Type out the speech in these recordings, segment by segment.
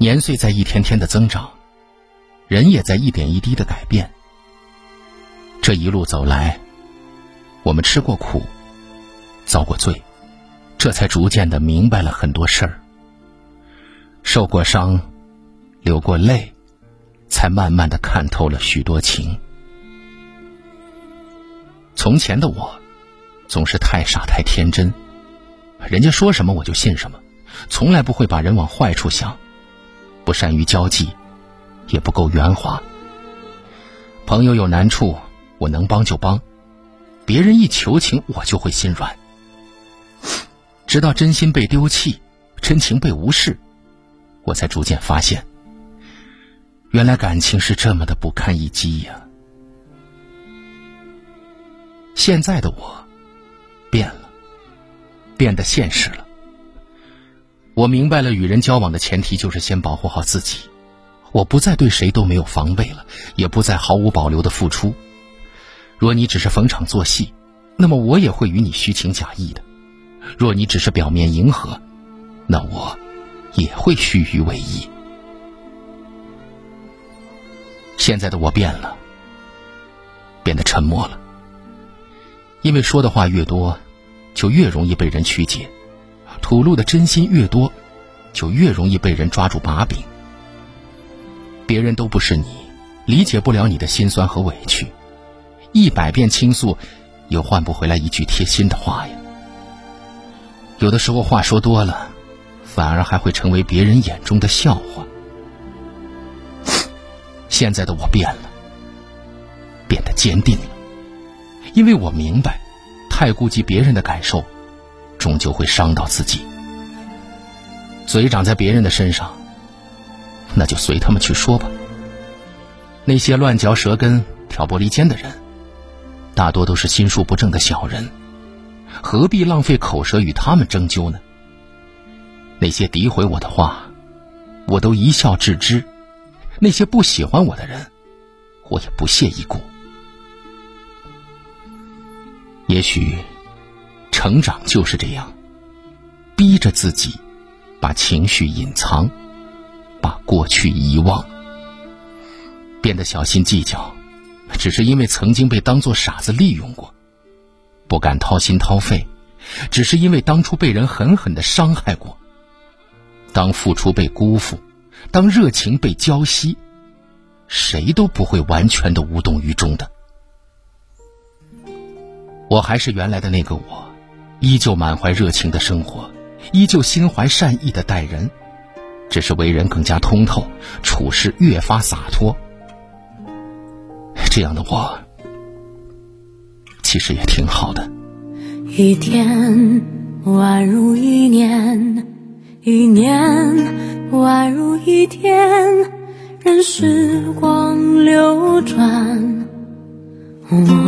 年岁在一天天的增长，人也在一点一滴的改变。这一路走来，我们吃过苦，遭过罪，这才逐渐的明白了很多事儿。受过伤，流过泪，才慢慢的看透了许多情。从前的我，总是太傻太天真，人家说什么我就信什么，从来不会把人往坏处想，不善于交际，也不够圆滑。朋友有难处。我能帮就帮，别人一求情，我就会心软。直到真心被丢弃，真情被无视，我才逐渐发现，原来感情是这么的不堪一击呀。现在的我变了，变得现实了。我明白了，与人交往的前提就是先保护好自己。我不再对谁都没有防备了，也不再毫无保留的付出。若你只是逢场作戏，那么我也会与你虚情假意的；若你只是表面迎合，那我也会虚与委蛇。现在的我变了，变得沉默了，因为说的话越多，就越容易被人曲解；吐露的真心越多，就越容易被人抓住把柄。别人都不是你，理解不了你的心酸和委屈。一百遍倾诉，又换不回来一句贴心的话呀。有的时候话说多了，反而还会成为别人眼中的笑话。现在的我变了，变得坚定了，因为我明白，太顾及别人的感受，终究会伤到自己。嘴长在别人的身上，那就随他们去说吧。那些乱嚼舌根、挑拨离间的人。大多都是心术不正的小人，何必浪费口舌与他们争纠呢？那些诋毁我的话，我都一笑置之；那些不喜欢我的人，我也不屑一顾。也许，成长就是这样，逼着自己把情绪隐藏，把过去遗忘，变得小心计较。只是因为曾经被当作傻子利用过，不敢掏心掏肺；只是因为当初被人狠狠的伤害过。当付出被辜负，当热情被浇熄，谁都不会完全的无动于衷的。我还是原来的那个我，依旧满怀热情的生活，依旧心怀善意的待人，只是为人更加通透，处事越发洒脱。这样的我，其实也挺好的。一天宛如一年，一年宛如一天，任时光流转，我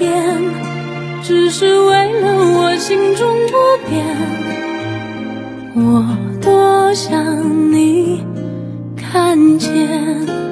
变，只是为了我心中不变。我多想你看见。